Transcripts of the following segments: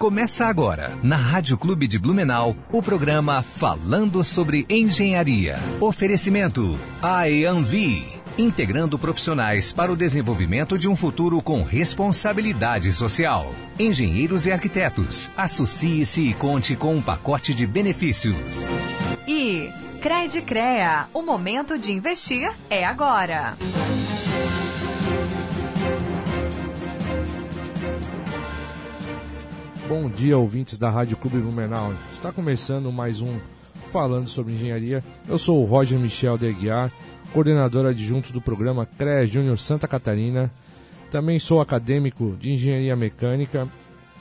Começa agora, na Rádio Clube de Blumenau, o programa Falando sobre Engenharia. Oferecimento IAMV, integrando profissionais para o desenvolvimento de um futuro com responsabilidade social. Engenheiros e arquitetos, associe-se e conte com um pacote de benefícios. E Cred Crea, o momento de investir é agora. Bom dia, ouvintes da Rádio Clube Blumenau. Está começando mais um Falando sobre Engenharia. Eu sou o Roger Michel de Aguiar, coordenador adjunto do programa CREA Júnior Santa Catarina. Também sou acadêmico de Engenharia Mecânica.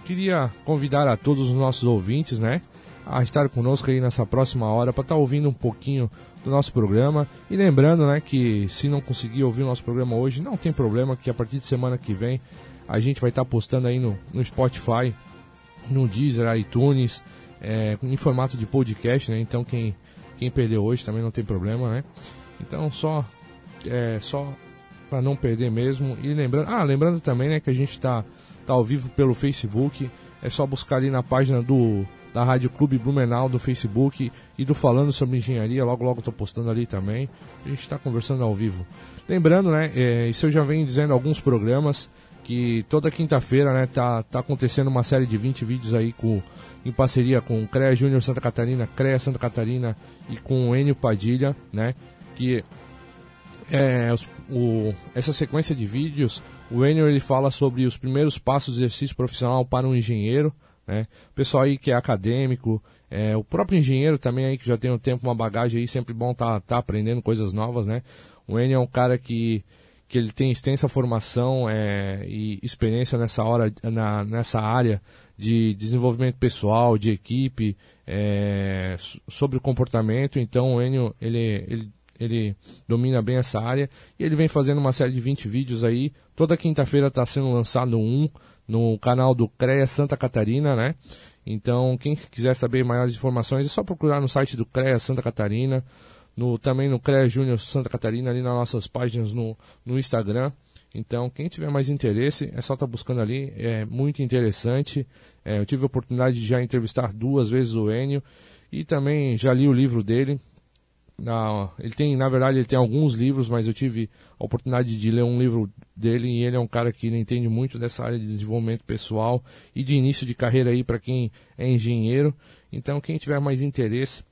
Queria convidar a todos os nossos ouvintes, né, a estar conosco aí nessa próxima hora para estar tá ouvindo um pouquinho do nosso programa. E lembrando, né, que se não conseguir ouvir o nosso programa hoje, não tem problema, que a partir de semana que vem a gente vai estar postando aí no, no Spotify no Deezer, iTunes, é, em formato de podcast, né? Então quem, quem perdeu hoje também não tem problema, né? Então só é, só para não perder mesmo e lembrando, ah, lembrando também, né, que a gente está tá ao vivo pelo Facebook, é só buscar ali na página do da Rádio Clube Blumenau do Facebook e do Falando sobre Engenharia, logo logo estou postando ali também. A gente está conversando ao vivo. Lembrando, né, é, isso eu já venho dizendo alguns programas, que toda quinta-feira, né, tá, tá acontecendo uma série de 20 vídeos aí com, em parceria com o CREA Júnior Santa Catarina, CREA Santa Catarina e com o Enio Padilha, né, que é, o, essa sequência de vídeos, o Enio ele fala sobre os primeiros passos do exercício profissional para um engenheiro, né, pessoal aí que é acadêmico, é, o próprio engenheiro também aí que já tem um tempo, uma bagagem aí, sempre bom tá, tá aprendendo coisas novas, né, o Enio é um cara que que ele tem extensa formação é, e experiência nessa, hora, na, nessa área de desenvolvimento pessoal, de equipe, é, sobre o comportamento. Então o Enio ele, ele, ele domina bem essa área e ele vem fazendo uma série de 20 vídeos aí. Toda quinta-feira está sendo lançado um no canal do CREA Santa Catarina, né? Então, quem quiser saber maiores informações é só procurar no site do CREA Santa Catarina no, também no CREA Júnior Santa Catarina, ali nas nossas páginas no, no Instagram. Então, quem tiver mais interesse, é só estar tá buscando ali, é muito interessante. É, eu tive a oportunidade de já entrevistar duas vezes o Enio e também já li o livro dele. Na, ele tem, na verdade, ele tem alguns livros, mas eu tive a oportunidade de ler um livro dele e ele é um cara que entende muito dessa área de desenvolvimento pessoal e de início de carreira aí para quem é engenheiro. Então, quem tiver mais interesse,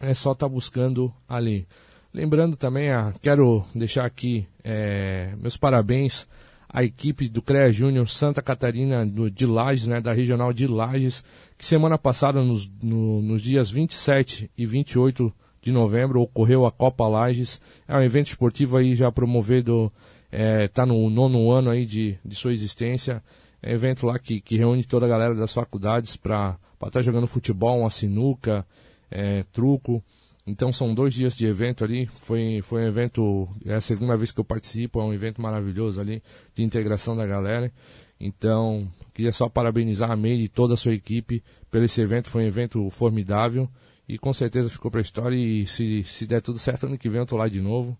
é só estar tá buscando ali. Lembrando também, ah, quero deixar aqui é, meus parabéns à equipe do CREA Júnior Santa Catarina do, de Lages, né, da Regional de Lages, que semana passada, nos, no, nos dias 27 e 28 de novembro, ocorreu a Copa Lages. É um evento esportivo aí já promovido, está é, tá no nono ano aí de, de sua existência. É um evento lá que, que reúne toda a galera das faculdades para estar tá jogando futebol, uma sinuca, é, truco. Então são dois dias de evento ali. Foi, foi um evento, é a segunda vez que eu participo, é um evento maravilhoso ali, de integração da galera. Então, queria só parabenizar a Meire e toda a sua equipe pelo esse evento. Foi um evento formidável e com certeza ficou para a história. E se, se der tudo certo, ano que vem eu tô lá de novo.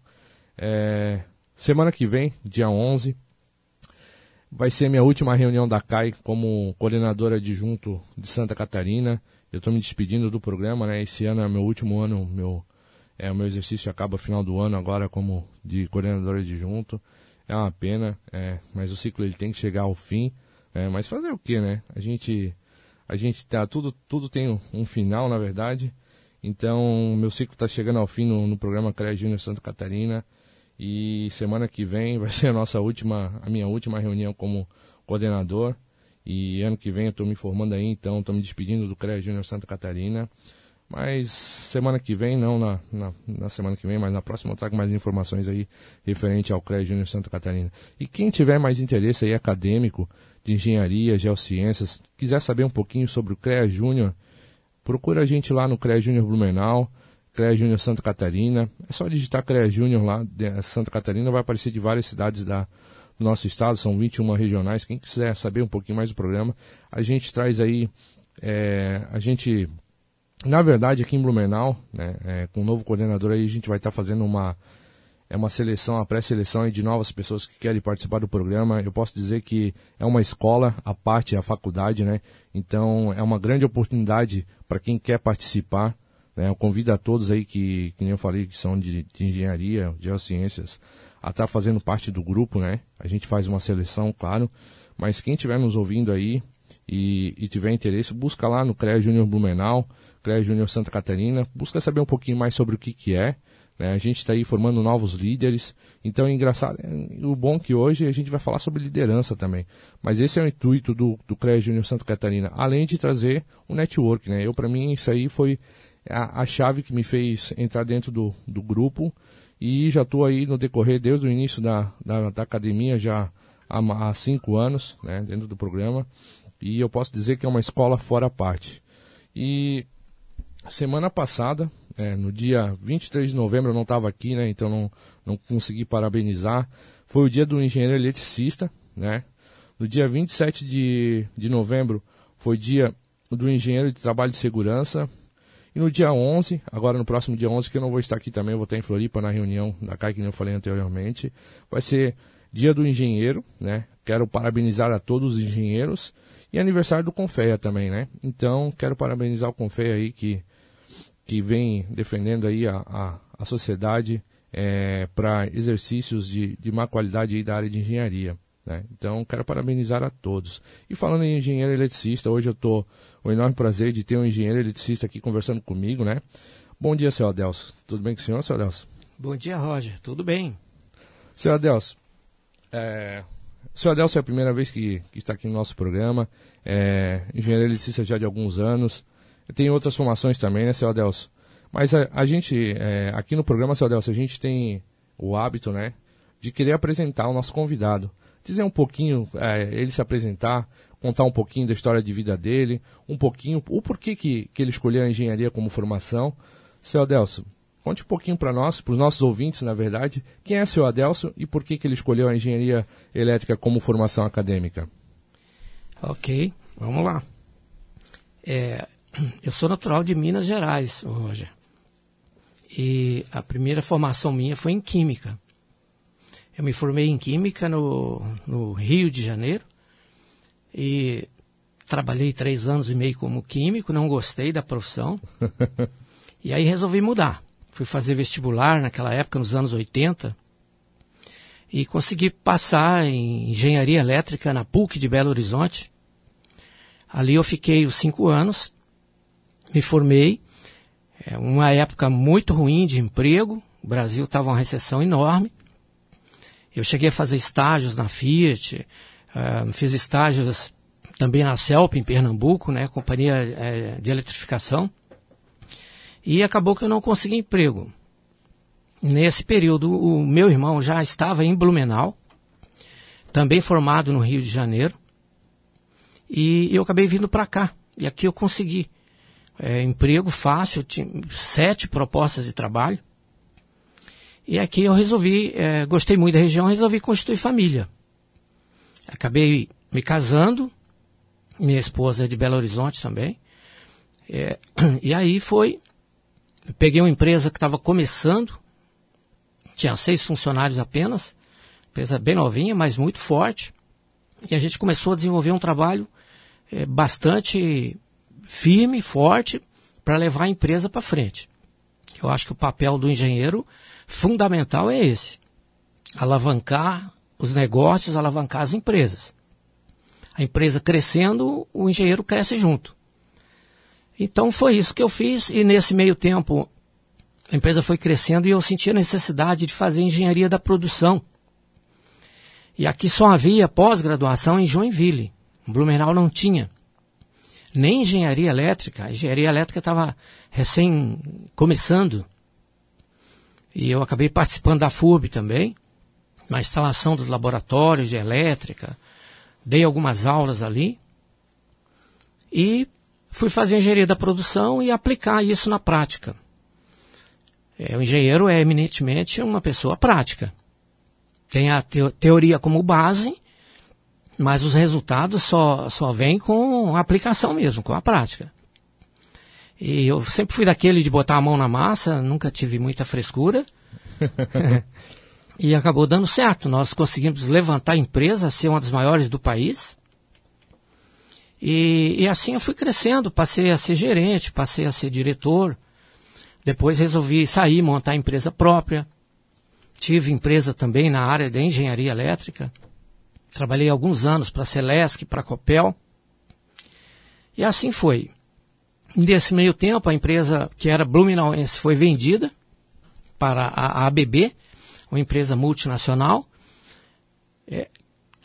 É, semana que vem, dia 11, vai ser minha última reunião da CAI como coordenadora adjunto de Santa Catarina. Eu estou me despedindo do programa, né? Esse ano é meu último ano, meu é o meu exercício acaba final do ano agora como de coordenador adjunto. É uma pena, é, mas o ciclo ele tem que chegar ao fim. É, mas fazer o que, né? A gente a gente tá tudo tudo tem um, final, na verdade. Então, meu ciclo está chegando ao fim no, no programa CREA Júnior Santa Catarina. E semana que vem vai ser a nossa última, a minha última reunião como coordenador. E ano que vem eu estou me formando aí, então estou me despedindo do CREA Júnior Santa Catarina. Mas semana que vem, não na, na, na, semana que vem, mas na próxima eu trago mais informações aí referente ao CREA Júnior Santa Catarina. E quem tiver mais interesse aí acadêmico de engenharia, geociências, quiser saber um pouquinho sobre o CREA Júnior, procura a gente lá no CREA Júnior Blumenau, CREA Júnior Santa Catarina. É só digitar CREA Júnior lá, Santa Catarina, vai aparecer de várias cidades da, do nosso estado, são 21 regionais. Quem quiser saber um pouquinho mais do programa, a gente traz aí, é, a gente, na verdade, aqui em Blumenau, né, é, com o novo coordenador aí, a gente vai estar tá fazendo uma, é uma seleção, pré-seleção de novas pessoas que querem participar do programa. Eu posso dizer que é uma escola, a parte, a faculdade, né? Então é uma grande oportunidade para quem quer participar. Né? Eu convido a todos aí que, que nem eu falei, que são de, de engenharia, geociências, a estar tá fazendo parte do grupo, né? A gente faz uma seleção, claro. Mas quem estiver nos ouvindo aí e, e tiver interesse, busca lá no CREA Júnior Blumenau, CREA Júnior Santa Catarina, busca saber um pouquinho mais sobre o que, que é né? A gente está aí formando novos líderes. Então é engraçado. É, o bom é que hoje a gente vai falar sobre liderança também. Mas esse é o intuito do, do CREA Júnior Santa Catarina, além de trazer um network. Né? Eu, para mim, isso aí foi a, a, chave que me fez entrar dentro do, do grupo. E já estou aí no decorrer, desde o início da, da, da academia, já há, há cinco anos, né, dentro do programa. E eu posso dizer que é uma escola fora parte. E semana passada, é, no dia 23 de novembro eu não estava aqui, né? Então não, não consegui parabenizar. Foi o dia do engenheiro eletricista, né? No dia 27 de, de novembro foi dia do engenheiro de trabalho de segurança. E no dia 11, agora no próximo dia 11, que eu não vou estar aqui também, eu vou estar em Floripa na reunião da CAI, que eu falei anteriormente, vai ser dia do engenheiro, né? Quero parabenizar a todos os engenheiros e aniversário do Confeia também, né? Então, quero parabenizar o Confeia aí que que vem defendendo aí a, a, a sociedade é, para exercícios de, de má qualidade da área de engenharia. Né? Então, quero parabenizar a todos. E falando em engenheiro eletricista, hoje eu estou o enorme prazer de ter um engenheiro eletricista aqui conversando comigo, né? Bom dia, senhor Adelso. Tudo bem com o senhor, senhor Adelso? Bom dia, Roger. Tudo bem. Senhor Adelso, é, senhor Adelso é a primeira vez que, que está aqui no nosso programa. É, engenheiro eletricista já de alguns anos. Tem outras formações também, né, seu Adelso? Mas a, a gente, é, aqui no programa, seu Adelso, a gente tem o hábito, né, de querer apresentar o nosso convidado. Dizer um pouquinho, é, ele se apresentar, contar um pouquinho da história de vida dele, um pouquinho, o porquê que, que ele escolheu a engenharia como formação. Seu Adelso, conte um pouquinho para nós, para os nossos ouvintes, na verdade, quem é seu Adelso e por que, que ele escolheu a engenharia elétrica como formação acadêmica. Ok, vamos lá. É, eu sou natural de Minas Gerais, Roger. E a primeira formação minha foi em Química. Eu me formei em Química no, no Rio de Janeiro. E trabalhei três anos e meio como químico, não gostei da profissão. e aí resolvi mudar. Fui fazer vestibular naquela época, nos anos 80. E consegui passar em engenharia elétrica na PUC de Belo Horizonte. Ali eu fiquei os cinco anos, me formei, é uma época muito ruim de emprego, o Brasil estava uma recessão enorme. Eu cheguei a fazer estágios na Fiat, fiz estágios também na CELP, em Pernambuco, né, companhia é, de eletrificação. E acabou que eu não consegui emprego. Nesse período, o meu irmão já estava em Blumenau, também formado no Rio de Janeiro, e eu acabei vindo para cá. E aqui eu consegui é, emprego fácil, tinha sete propostas de trabalho. E aqui eu resolvi, é, gostei muito da região, resolvi constituir família. Acabei me casando, minha esposa é de Belo Horizonte também. É, e aí foi, peguei uma empresa que estava começando, tinha seis funcionários apenas, empresa bem novinha, mas muito forte. E a gente começou a desenvolver um trabalho é, bastante firme, forte, para levar a empresa para frente. Eu acho que o papel do engenheiro fundamental é esse: alavancar os negócios, alavancar as empresas. A empresa crescendo, o engenheiro cresce junto. Então foi isso que eu fiz, e nesse meio tempo a empresa foi crescendo e eu senti a necessidade de fazer engenharia da produção. E aqui só havia pós-graduação em Joinville. Blumenau não tinha nem engenharia elétrica. A engenharia elétrica estava recém começando. E eu acabei participando da FURB também, na instalação dos laboratórios de elétrica. Dei algumas aulas ali. E fui fazer engenharia da produção e aplicar isso na prática. É, o engenheiro é eminentemente uma pessoa prática. Tem a teoria como base mas os resultados só, só vêm com a aplicação mesmo, com a prática. E eu sempre fui daquele de botar a mão na massa, nunca tive muita frescura. e acabou dando certo. Nós conseguimos levantar a empresa, ser uma das maiores do país. E, e assim eu fui crescendo, passei a ser gerente, passei a ser diretor. Depois resolvi sair, montar a empresa própria. Tive empresa também na área de engenharia elétrica. Trabalhei alguns anos para a Celesc, para a Copel. E assim foi. Nesse meio tempo, a empresa que era Blumenauense foi vendida para a ABB, uma empresa multinacional. É,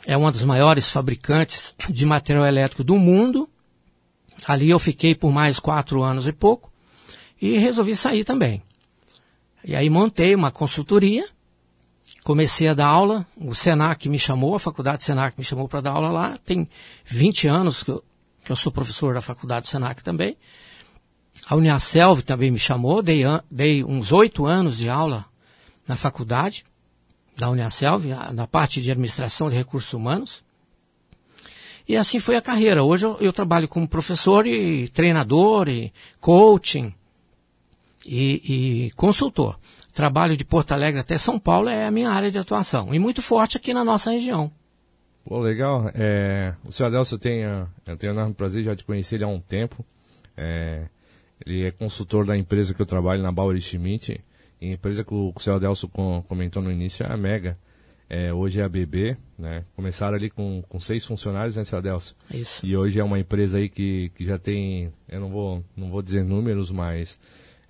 é uma das maiores fabricantes de material elétrico do mundo. Ali eu fiquei por mais quatro anos e pouco e resolvi sair também. E aí montei uma consultoria, comecei a dar aula, o Senac me chamou, a faculdade Senac me chamou para dar aula lá, tem 20 anos que eu, que eu sou professor da faculdade Senac também. A Uniaselv também me chamou, dei, dei uns oito anos de aula na faculdade da Uniaselv, na parte de administração de recursos humanos. E assim foi a carreira. Hoje eu, eu trabalho como professor e treinador e coaching e, e, consultor. Trabalho de Porto Alegre até São Paulo é a minha área de atuação e muito forte aqui na nossa região. Pô, legal. É, o senhor Adelso tem, eu tenho enorme prazer já de conhecer ele há um tempo. É, ele é consultor da empresa que eu trabalho, na Bauer Schmidt. A empresa que o, que o seu Adelso comentou no início é a Mega. É, hoje é a BB, né? Começaram ali com, com seis funcionários, né, seu Adelso? Isso. E hoje é uma empresa aí que, que já tem, eu não vou, não vou dizer números, mas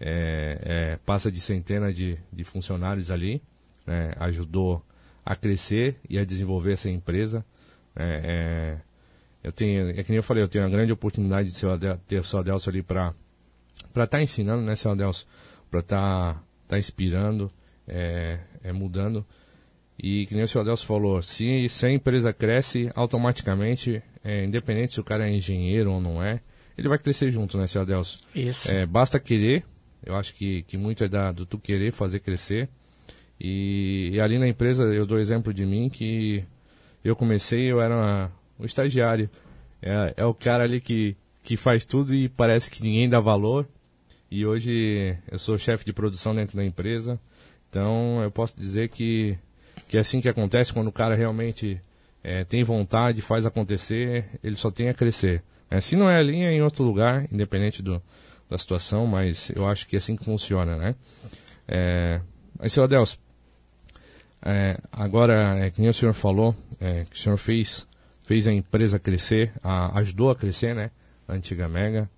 é, é, passa de centenas de, de funcionários ali. Né? Ajudou a crescer e a desenvolver essa empresa. É, é eu tenho, é que nem eu falei, eu tenho a grande oportunidade de ter o seu Adelso ali para para estar tá ensinando, né, seu Adelso? Para estar tá, tá inspirando, é, é, mudando. E que nem o seu Adelso falou, se, se a empresa cresce, automaticamente, é, independente se o cara é engenheiro ou não é, ele vai crescer junto, né, seu Adelso? Isso. É, basta querer, eu acho que, que muito é da, do tu querer fazer crescer. E, e, ali na empresa, eu dou exemplo de mim, que eu comecei, eu era um estagiário. É, é o cara ali que, que faz tudo e parece que ninguém dá valor. E hoje eu sou chefe de produção dentro da empresa. Então eu posso dizer que, que é assim que acontece quando o cara realmente é, tem vontade, faz acontecer, ele só tem a crescer. É, se não é ali, é em outro lugar, independente do, da situação, mas eu acho que é assim que funciona, né? É, mas, seu Adelso, é, agora, é, que o senhor falou, é, que o senhor fez, fez a empresa crescer, a, ajudou a crescer, né? A antiga Mega.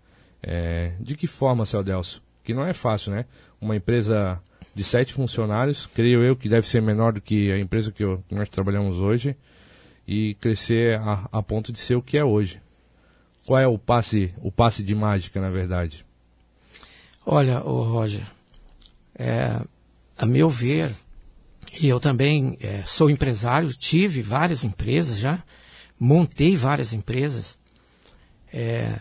É, de que forma, seu Adelso? Que não é fácil, né? Uma empresa de sete funcionários, creio eu que deve ser menor do que a empresa que, eu, que nós trabalhamos hoje, e crescer a, a, ponto de ser o que é hoje. Qual é o passe, o passe de mágica, na verdade? Olha, o Roger, é, a meu ver, e eu também é, sou empresário, tive várias empresas já, montei várias empresas. É,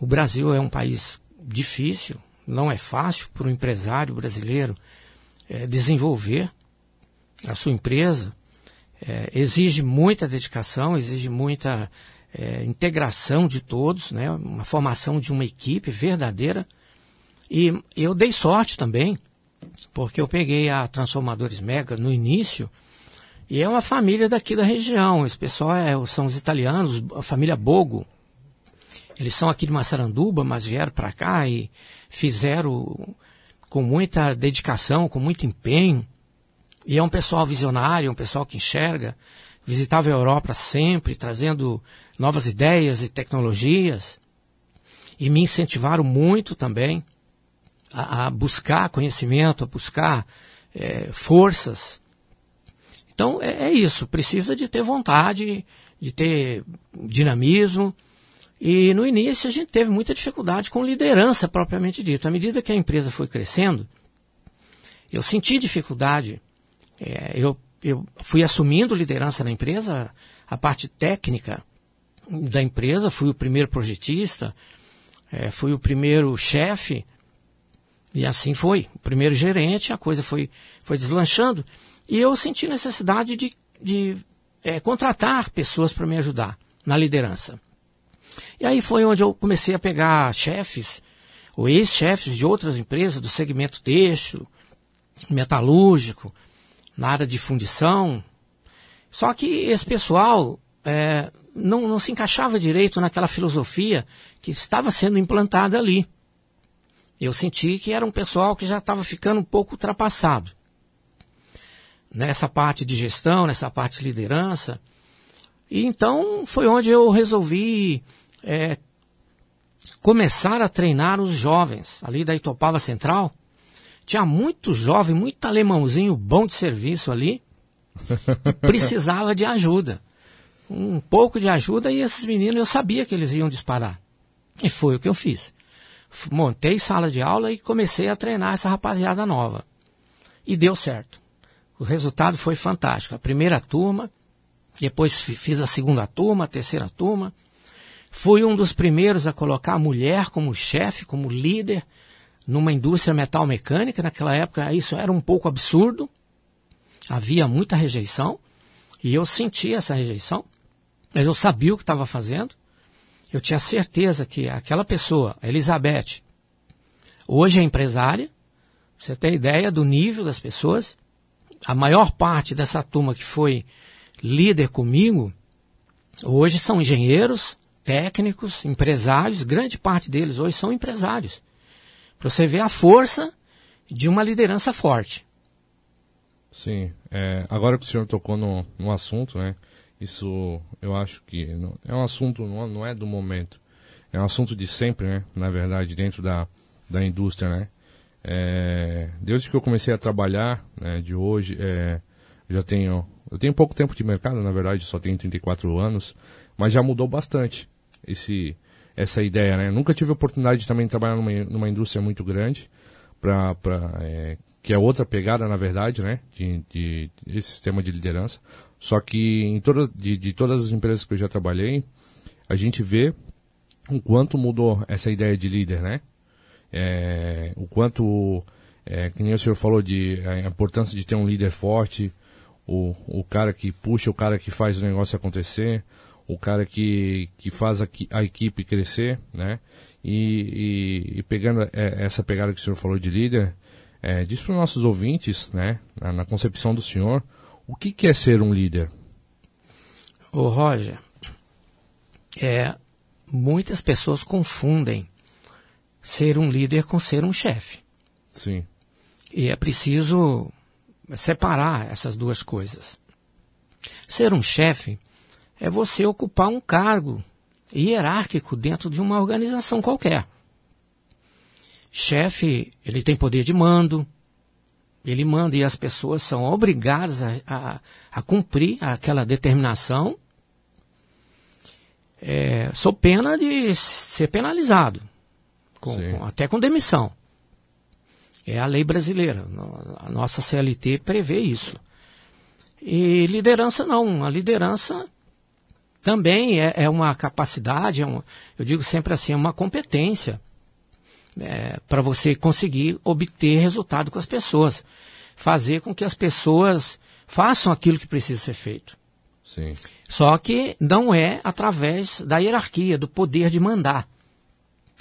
o Brasil é um país difícil, não é fácil para o empresário brasileiro é, desenvolver a sua empresa. É, exige muita dedicação, exige muita é, integração de todos, né? uma formação de uma equipe verdadeira. E eu dei sorte também, porque eu peguei a Transformadores Mega no início, e é uma família daqui da região. Esse pessoal é, são os italianos, a família Bogo. Eles são aqui de Massaranduba, mas vieram para cá e fizeram com muita dedicação, com muito empenho. E é um pessoal visionário, um pessoal que enxerga. Visitava a Europa sempre, trazendo novas ideias e tecnologias. E me incentivaram muito também a, a buscar conhecimento, a buscar é, forças. Então é, é isso, precisa de ter vontade, de ter dinamismo e no início a gente teve muita dificuldade com liderança propriamente dita. À medida que a empresa foi crescendo, eu senti dificuldade. É, eu, eu fui assumindo liderança na empresa, a parte técnica da empresa, fui o primeiro projetista, é, fui o primeiro chefe, e assim foi. O primeiro gerente, a coisa foi, foi deslanchando. E eu senti necessidade de, de é, contratar pessoas para me ajudar na liderança. E aí foi onde eu comecei a pegar chefes, ou ex-chefes de outras empresas do segmento têxtil, metalúrgico, na área de fundição. Só que esse pessoal é, não, não se encaixava direito naquela filosofia que estava sendo implantada ali. Eu senti que era um pessoal que já estava ficando um pouco ultrapassado. Nessa parte de gestão, nessa parte de liderança. E então foi onde eu resolvi é, começar a treinar os jovens ali da Itopava Central. Tinha muito jovem, muito alemãozinho bom de serviço ali, precisava de ajuda. Um pouco de ajuda e esses meninos eu sabia que eles iam disparar. E foi o que eu fiz. Montei sala de aula e comecei a treinar essa rapaziada nova. E deu certo. O resultado foi fantástico. A primeira turma, depois fiz a segunda turma, a terceira turma. Fui um dos primeiros a colocar a mulher como chefe, como líder, numa indústria metal mecânica. Naquela época isso era um pouco absurdo. Havia muita rejeição. E eu sentia essa rejeição. Mas eu sabia o que estava fazendo. Eu tinha certeza que aquela pessoa, Elizabeth, hoje é empresária. Você tem ideia do nível das pessoas. A maior parte dessa turma que foi líder comigo, hoje são engenheiros, técnicos, empresários, grande parte deles hoje são empresários. Para você ver a força de uma liderança forte. Sim. É, agora que o senhor tocou no, no assunto, né? Isso eu acho que não, é um assunto, não, não é do momento. É um assunto de sempre, né? Na verdade, dentro da, da indústria, né? É, desde que eu comecei a trabalhar, né, de hoje, é, já tenho, eu tenho pouco tempo de mercado, na verdade, só tenho 34 anos, mas já mudou bastante esse, essa ideia, né? Nunca tive oportunidade de também trabalhar numa, numa indústria muito grande, pra, pra, é, que é outra pegada, na verdade, né? De, de, esse sistema de liderança. Só que em todas, de, de todas as empresas que eu já trabalhei, a gente vê o quanto mudou essa ideia de líder, né? É, o quanto, é, que nem o senhor falou, de a importância de ter um líder forte, o, o cara que puxa, o cara que faz o negócio acontecer, o cara que, que faz a, a equipe crescer, né? E, e, e pegando é, essa pegada que o senhor falou de líder, é, diz para os nossos ouvintes, né, na, na, concepção do senhor, o que, que é ser um líder? Ô Roger, é, muitas pessoas confundem ser um líder com ser um chefe. Sim. E é preciso separar essas duas coisas. Ser um chefe é você ocupar um cargo hierárquico dentro de uma organização qualquer. Chefe, ele tem poder de mando, ele manda e as pessoas são obrigadas a, a, a cumprir aquela determinação, é, sob pena de ser penalizado, com, com, até com demissão. É a lei brasileira, a nossa CLT prevê isso. E liderança não, a liderança também é, é uma capacidade, é uma, eu digo sempre assim, é uma competência é, para você conseguir obter resultado com as pessoas. Fazer com que as pessoas façam aquilo que precisa ser feito. Sim. Só que não é através da hierarquia, do poder de mandar.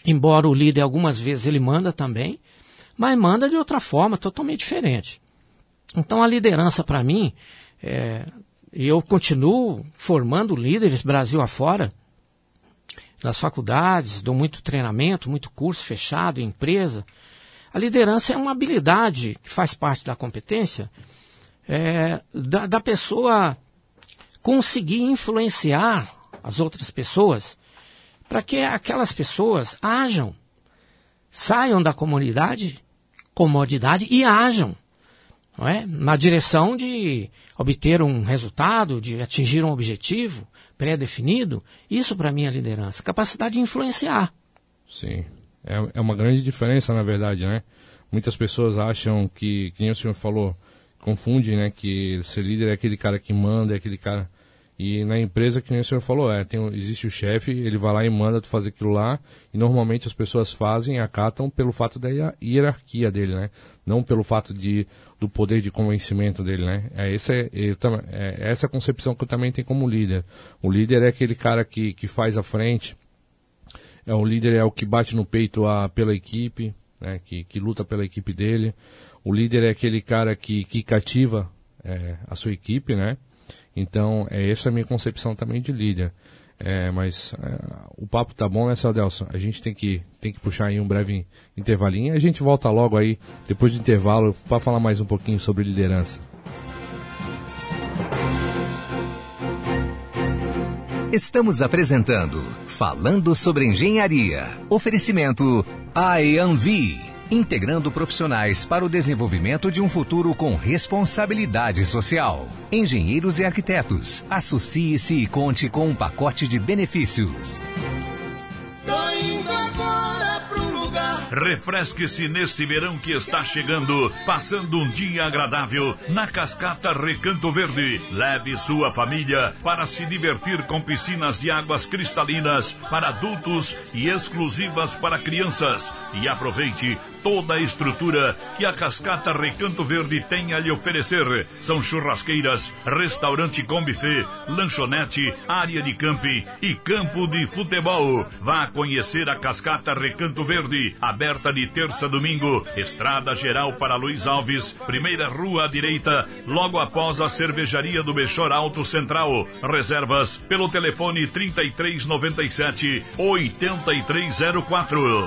Embora o líder algumas vezes ele manda também, mas manda de outra forma, totalmente diferente. Então a liderança para mim é, e eu continuo formando líderes Brasil afora, nas faculdades, dou muito treinamento, muito curso fechado, em empresa. A liderança é uma habilidade que faz parte da competência é, da, da pessoa conseguir influenciar as outras pessoas para que aquelas pessoas ajam, saiam da comunidade, comodidade e ajam não é? na direção de obter um resultado, de atingir um objetivo pré-definido, isso para mim é liderança. Capacidade de influenciar. Sim. É, é uma grande diferença, na verdade, né? Muitas pessoas acham que, que nem o senhor falou, confunde, né? Que ser líder é aquele cara que manda, é aquele cara e na empresa, que nem o senhor falou, é, tem, existe o chefe, ele vai lá e manda tu fazer aquilo lá, e normalmente as pessoas fazem acatam pelo fato da hierarquia dele, né? Não pelo fato de, do poder de convencimento dele, né? É, essa, é, é, é essa concepção que eu também tenho como líder. O líder é aquele cara que, que faz a frente, é o líder é o que bate no peito a, pela equipe, né? Que, que luta pela equipe dele. O líder é aquele cara que, que cativa é, a sua equipe, né? Então, é essa a minha concepção também de líder. É, mas é, o papo tá bom, né, Celdelson? A gente tem que, tem que puxar aí um breve intervalinho. A gente volta logo aí, depois do intervalo, para falar mais um pouquinho sobre liderança. Estamos apresentando Falando sobre Engenharia. Oferecimento IAMV. Integrando profissionais para o desenvolvimento de um futuro com responsabilidade social. Engenheiros e arquitetos. Associe-se e conte com um pacote de benefícios. Refresque-se neste verão que está chegando, passando um dia agradável na Cascata Recanto Verde. Leve sua família para se divertir com piscinas de águas cristalinas para adultos e exclusivas para crianças. E aproveite toda a estrutura que a Cascata Recanto Verde tem a lhe oferecer. São churrasqueiras, restaurante com buffet, lanchonete, área de camping e campo de futebol. Vá conhecer a Cascata Recanto Verde, aberta de terça a domingo, Estrada Geral para Luiz Alves, primeira rua à direita, logo após a cervejaria do Bechor Alto Central. Reservas pelo telefone 3397 8304.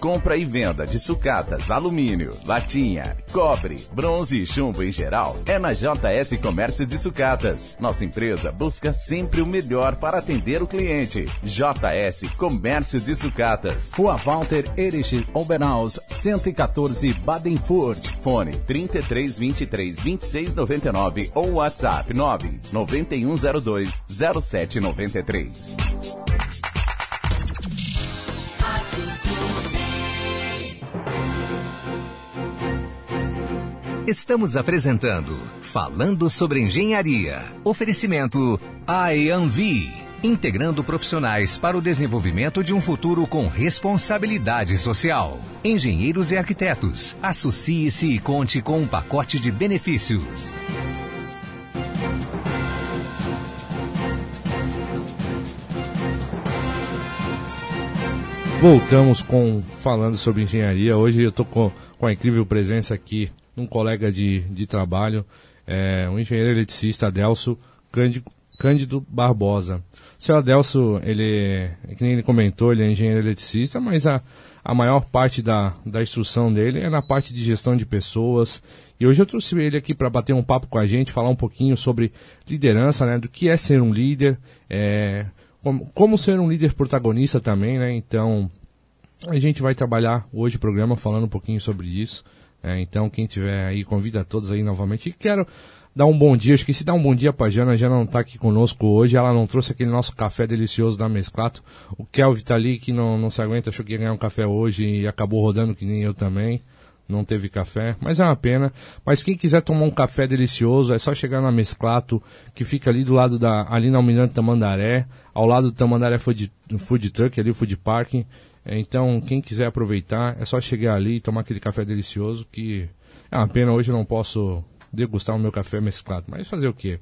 Compra e venda de sucatas, alumínio, latinha, cobre, bronze e chumbo em geral é na JS Comércio de Sucatas. Nossa empresa busca sempre o melhor para atender o cliente. JS Comércio de Sucatas. Rua Walter Erich Oberhaus, 114 Badenfurt. Fone 33 23 26 99 ou WhatsApp 9 9102 0793. Estamos apresentando Falando sobre Engenharia. Oferecimento IAMV. Integrando profissionais para o desenvolvimento de um futuro com responsabilidade social. Engenheiros e arquitetos. Associe-se e conte com um pacote de benefícios. Voltamos com falando sobre engenharia. Hoje eu estou com, com a incrível presença aqui um colega de, de trabalho, é, um engenheiro eletricista, Adelso Cândido, Cândido Barbosa. O senhor Adelso, ele, que nem ele comentou, ele é engenheiro eletricista, mas a, a maior parte da, da instrução dele é na parte de gestão de pessoas. E hoje eu trouxe ele aqui para bater um papo com a gente, falar um pouquinho sobre liderança, né, do que é ser um líder, é, como, como ser um líder protagonista também, né? Então, a gente vai trabalhar hoje o programa falando um pouquinho sobre isso. É, então, quem tiver aí, convida a todos aí novamente. E quero dar um bom dia, eu esqueci de dar um bom dia para a Jana, não está aqui conosco hoje, ela não trouxe aquele nosso café delicioso da Mesclato. O Kelvin tá ali que não, não se aguenta, achou que ia ganhar um café hoje e acabou rodando que nem eu também. Não teve café, mas é uma pena. Mas quem quiser tomar um café delicioso, é só chegar na Mesclato, que fica ali do lado da, ali na Almirante Tamandaré, ao lado do Tamandaré Food, Food Truck, ali o Food Parking. Então, quem quiser aproveitar, é só chegar ali e tomar aquele café delicioso, que é uma pena, hoje não posso degustar o meu café mesclado, mas fazer o quê?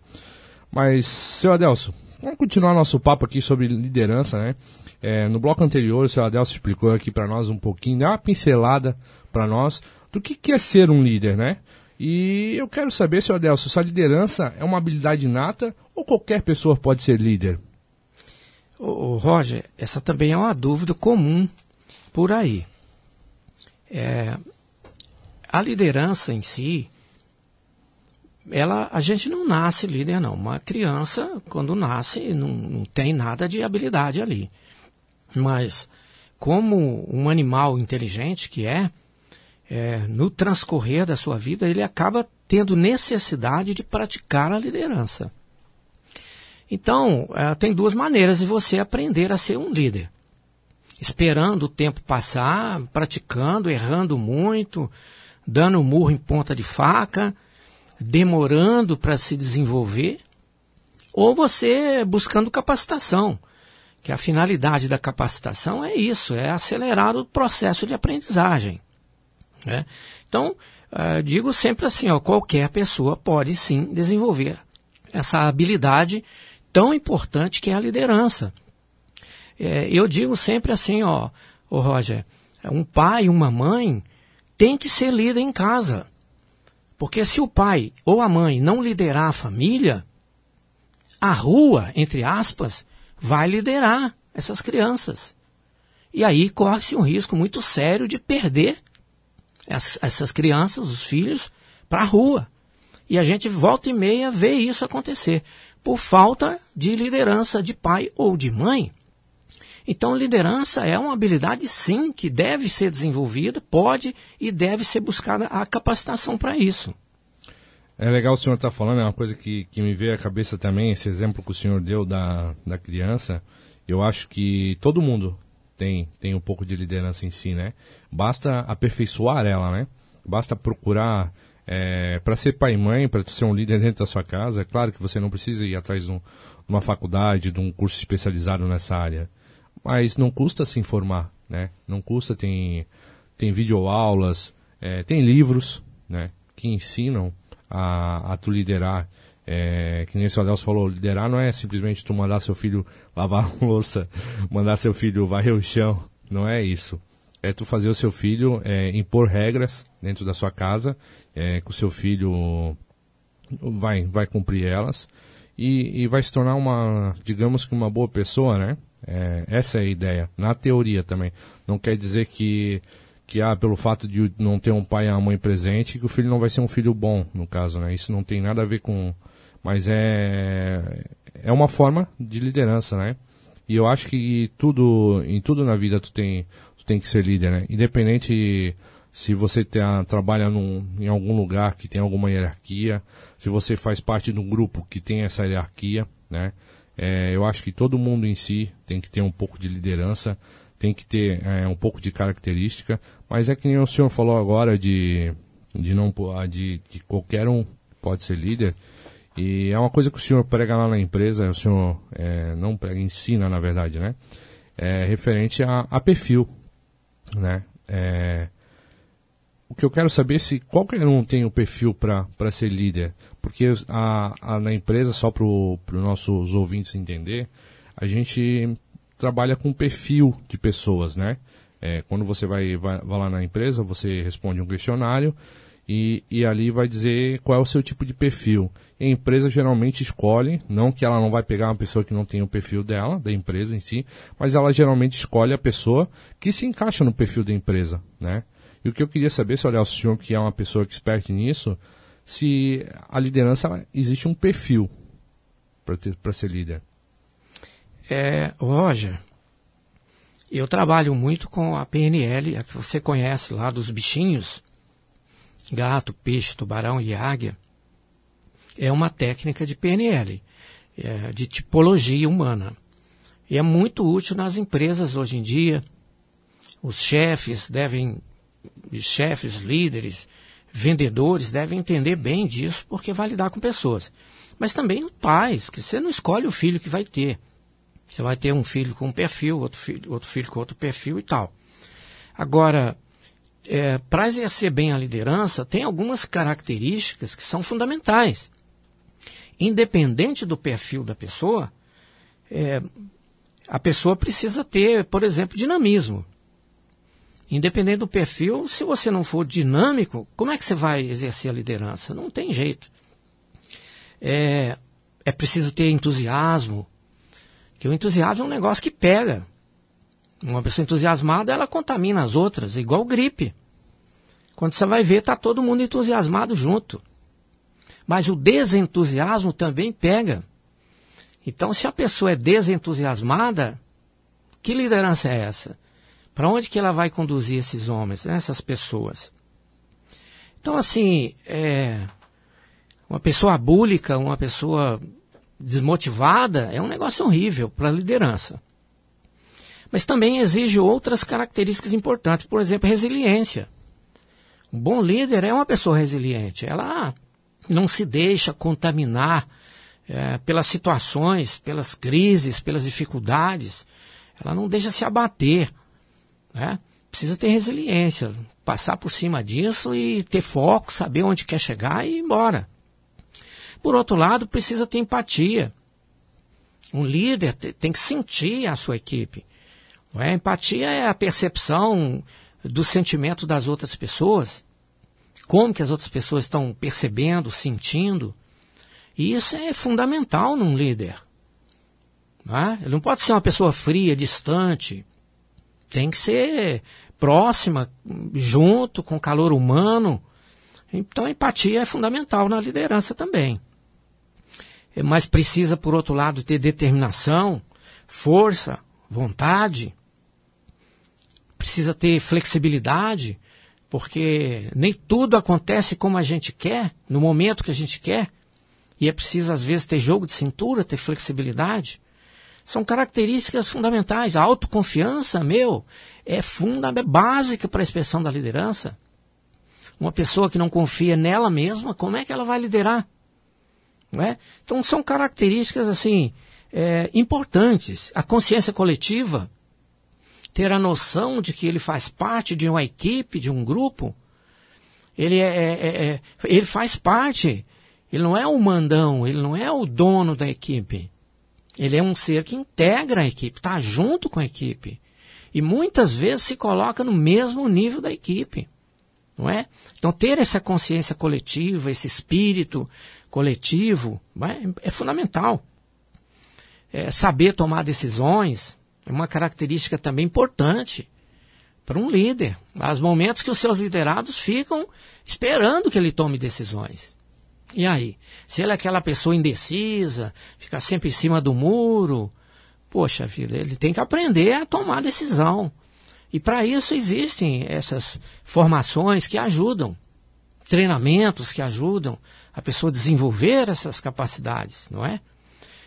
Mas, seu Adelso, vamos continuar nosso papo aqui sobre liderança, né? É, no bloco anterior, o seu Adelso explicou aqui para nós um pouquinho, deu uma pincelada para nós do que, que é ser um líder, né? E eu quero saber, seu Adelso, se a liderança é uma habilidade inata ou qualquer pessoa pode ser líder? Ô, Roger, essa também é uma dúvida comum por aí. É, a liderança em si, ela, a gente não nasce líder, não. Uma criança, quando nasce, não, não tem nada de habilidade ali. Mas, como um animal inteligente que é, é, no transcorrer da sua vida, ele acaba tendo necessidade de praticar a liderança. Então, é, tem duas maneiras de você aprender a ser um líder. Esperando o tempo passar, praticando, errando muito, dando murro em ponta de faca, demorando para se desenvolver, ou você buscando capacitação, que a finalidade da capacitação é isso, é acelerar o processo de aprendizagem. Né? Então, uh, digo sempre assim, ó, qualquer pessoa pode sim desenvolver essa habilidade tão importante que é a liderança. É, eu digo sempre assim, ó, ô Roger, um pai, uma mãe tem que ser líder em casa. Porque se o pai ou a mãe não liderar a família, a rua, entre aspas, vai liderar essas crianças. E aí corre-se um risco muito sério de perder essas crianças, os filhos, para a rua. E a gente volta e meia vê isso acontecer, por falta de liderança de pai ou de mãe. Então, liderança é uma habilidade, sim, que deve ser desenvolvida, pode e deve ser buscada a capacitação para isso. É legal o senhor estar tá falando, é uma coisa que, que me veio à cabeça também, esse exemplo que o senhor deu da, da criança. Eu acho que todo mundo tem, tem um pouco de liderança em si, né? Basta aperfeiçoar ela, né? Basta procurar é, para ser pai e mãe, para ser um líder dentro da sua casa. É claro que você não precisa ir atrás de, um, uma faculdade, de um curso especializado nessa área, mas não custa se informar, né? Não custa tem tem videoaulas, é, tem livros, né? Que ensinam a, a tu liderar. É, que nem o Adelso falou, liderar não é simplesmente tu mandar seu filho lavar a louça, mandar seu filho varrer o chão. Não é isso. É tu fazer o seu filho é, impor regras dentro da sua casa, é, que o seu filho vai, vai cumprir elas e, e vai se tornar uma, digamos que uma boa pessoa, né? É, essa é a ideia, na teoria também. Não quer dizer que que ah, pelo fato de não ter um pai e uma mãe presente, que o filho não vai ser um filho bom, no caso, né? Isso não tem nada a ver com. Mas é, é uma forma de liderança, né? E eu acho que tudo, em tudo na vida tu tem, tu tem que ser líder, né? Independente se você tem, trabalha num, em algum lugar que tem alguma hierarquia, se você faz parte de um grupo que tem essa hierarquia, né? É, eu acho que todo mundo em si tem que ter um pouco de liderança tem que ter é, um pouco de característica, mas é que nem o senhor falou agora de, de não de que qualquer um pode ser líder. E é uma coisa que o senhor prega lá na empresa, o senhor é, não prega, ensina na verdade, né? É referente a, a perfil, né? É, o que eu quero saber é se qualquer um tem o perfil para ser líder, porque a, a, na empresa, só para os nossos ouvintes entender, a gente trabalha com perfil de pessoas, né? É, quando você vai, vai, vai, lá na empresa, você responde um questionário e, e ali vai dizer qual é o seu tipo de perfil. E a empresa geralmente escolhe, não que ela não vai pegar uma pessoa que não tem o perfil dela, da empresa em si, mas ela geralmente escolhe a pessoa que se encaixa no perfil da empresa, né? E o que eu queria saber, se olhar o senhor que é uma pessoa expert nisso, se a liderança existe um perfil para ser líder. É, Roger, eu trabalho muito com a PNL, a que você conhece lá dos bichinhos, gato, peixe, tubarão e águia. É uma técnica de PNL, é, de tipologia humana. E é muito útil nas empresas hoje em dia. Os chefes devem, chefes, líderes, vendedores devem entender bem disso, porque vai lidar com pessoas. Mas também pais, que você não escolhe o filho que vai ter. Você vai ter um filho com um perfil, outro filho, outro filho com outro perfil e tal. Agora, é, para exercer bem a liderança, tem algumas características que são fundamentais. Independente do perfil da pessoa, é, a pessoa precisa ter, por exemplo, dinamismo. Independente do perfil, se você não for dinâmico, como é que você vai exercer a liderança? Não tem jeito. É, é preciso ter entusiasmo, que o entusiasmo é um negócio que pega. Uma pessoa entusiasmada, ela contamina as outras, igual gripe. Quando você vai ver, está todo mundo entusiasmado junto. Mas o desentusiasmo também pega. Então, se a pessoa é desentusiasmada, que liderança é essa? Para onde que ela vai conduzir esses homens, né, essas pessoas? Então, assim, é, uma pessoa búlica, uma pessoa desmotivada é um negócio horrível para a liderança. Mas também exige outras características importantes, por exemplo, resiliência. Um bom líder é uma pessoa resiliente. Ela não se deixa contaminar é, pelas situações, pelas crises, pelas dificuldades. Ela não deixa se abater. Né? Precisa ter resiliência, passar por cima disso e ter foco, saber onde quer chegar e ir embora. Por outro lado, precisa ter empatia. Um líder tem que sentir a sua equipe. É? Empatia é a percepção do sentimento das outras pessoas, como que as outras pessoas estão percebendo, sentindo. E isso é fundamental num líder. Não é? Ele não pode ser uma pessoa fria, distante. Tem que ser próxima, junto, com calor humano. Então empatia é fundamental na liderança também. Mas precisa, por outro lado, ter determinação, força, vontade. Precisa ter flexibilidade, porque nem tudo acontece como a gente quer, no momento que a gente quer. E é preciso, às vezes, ter jogo de cintura, ter flexibilidade. São características fundamentais. A autoconfiança, meu, é funda, é básica para a expressão da liderança. Uma pessoa que não confia nela mesma, como é que ela vai liderar? É? Então são características assim é, importantes. A consciência coletiva, ter a noção de que ele faz parte de uma equipe, de um grupo, ele, é, é, é, é ele faz parte. Ele não é o mandão, ele não é o dono da equipe. Ele é um ser que integra a equipe, está junto com a equipe. E muitas vezes se coloca no mesmo nível da equipe. Não é? Então, ter essa consciência coletiva, esse espírito coletivo, é, é fundamental. É, saber tomar decisões é uma característica também importante para um líder. Há momentos que os seus liderados ficam esperando que ele tome decisões. E aí? Se ele é aquela pessoa indecisa, fica sempre em cima do muro, poxa vida, ele tem que aprender a tomar decisão. E para isso existem essas formações que ajudam, treinamentos que ajudam a pessoa a desenvolver essas capacidades, não é?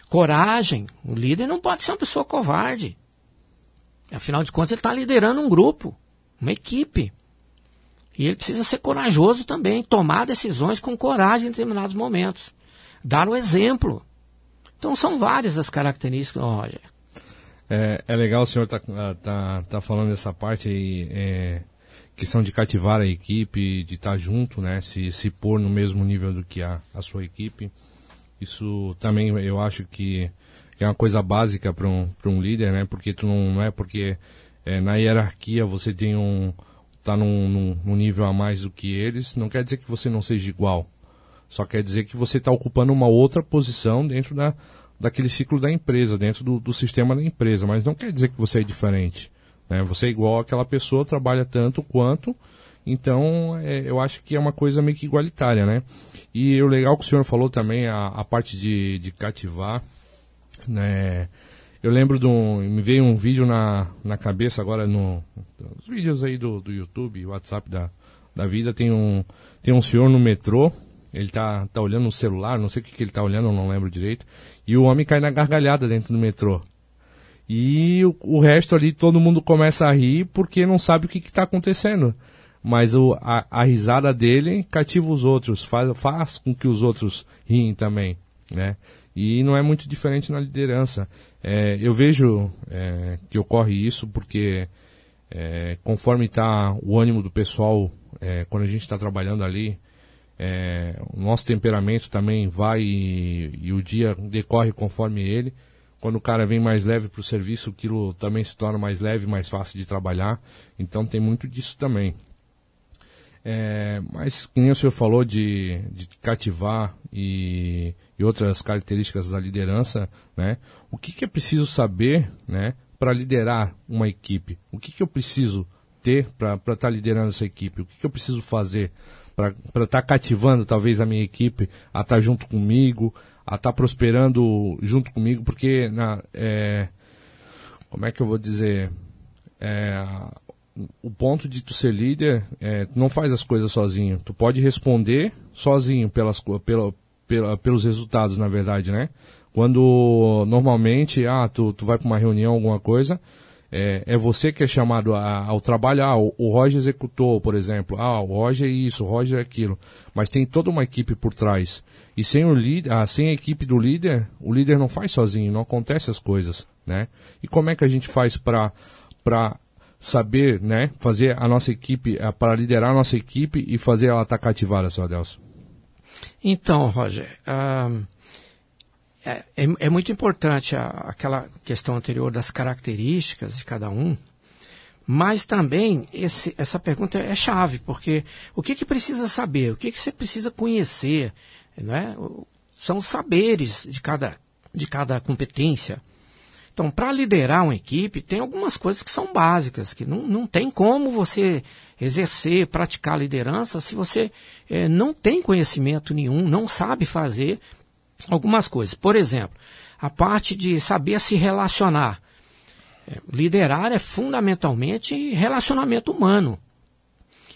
Coragem. O líder não pode ser uma pessoa covarde. Afinal de contas, ele está liderando um grupo, uma equipe. E ele precisa ser corajoso também, tomar decisões com coragem em determinados momentos. Dar o exemplo. Então são várias as características, Roger. É, é legal o senhor estar tá, tá, tá falando dessa parte aí, é, questão de cativar a equipe, de estar tá junto, né, se, se pôr no mesmo nível do que a, a sua equipe. Isso também eu acho que é uma coisa básica para um, um líder, né, porque tu não, não é porque é, na hierarquia você tem um está num, num, num nível a mais do que eles, não quer dizer que você não seja igual. Só quer dizer que você está ocupando uma outra posição dentro da, daquele ciclo da empresa, dentro do, do sistema da empresa, mas não quer dizer que você é diferente. Né? Você é igual àquela pessoa, trabalha tanto quanto, então é, eu acho que é uma coisa meio que igualitária, né? E o legal que o senhor falou também, a, a parte de, de cativar, né? Eu lembro de um, me veio um vídeo na, na cabeça agora, no, vídeos aí do, do YouTube, WhatsApp da, da vida, tem um, tem um senhor no metrô, ele tá, tá olhando no celular, não sei o que, que ele tá olhando, não lembro direito. E o homem cai na gargalhada dentro do metrô. E o, o resto ali, todo mundo começa a rir porque não sabe o que está acontecendo. Mas o, a, a, risada dele cativa os outros, faz, faz com que os outros riem também, né? E não é muito diferente na liderança. É, eu vejo é, que ocorre isso porque é, conforme está o ânimo do pessoal, é, quando a gente está trabalhando ali, é, o nosso temperamento também vai e, e, o dia decorre conforme ele. Quando o cara vem mais leve para o serviço, aquilo também se torna mais leve, mais fácil de trabalhar. Então tem muito disso também. É, mas, como o senhor falou de, de cativar e, e, outras características da liderança, né? O que, que é preciso saber, né? Para liderar uma equipe? O que, que eu preciso ter para estar tá liderando essa equipe? O que, que eu preciso fazer para estar tá cativando talvez a minha equipe a estar tá junto comigo, a estar tá prosperando junto comigo, porque na, é, como é que eu vou dizer? É, o ponto de tu ser líder, é, tu não faz as coisas sozinho. Tu pode responder sozinho pelas, pela, pelos resultados, na verdade, né? Quando normalmente, ah, tu, tu vai para uma reunião, alguma coisa, é, é você que é chamado a, ao trabalho. Ah, o, o Roger executou, por exemplo. Ah, o Roger é isso, o Roger é aquilo. Mas tem toda uma equipe por trás. E sem, o líder, ah, sem a equipe do líder, o líder não faz sozinho, não acontece as coisas, né? E como é que a gente faz para saber, né, fazer a nossa equipe, eh, para liderar a nossa equipe e fazer ela estar cativada, seu Adelson? Então, Roger, é, é, é, muito importante a, aquela questão anterior das características de cada um, Mas também esse, essa pergunta é chave, porque o que, que precisa saber? O que, que você precisa conhecer? Né? São os saberes de cada, de cada competência. Então, para liderar uma equipe, tem algumas coisas que são básicas, que não, não tem como você exercer, praticar liderança se você é, não tem conhecimento nenhum, não sabe fazer algumas coisas. Por exemplo, a parte de saber se relacionar. É, liderar é fundamentalmente relacionamento humano.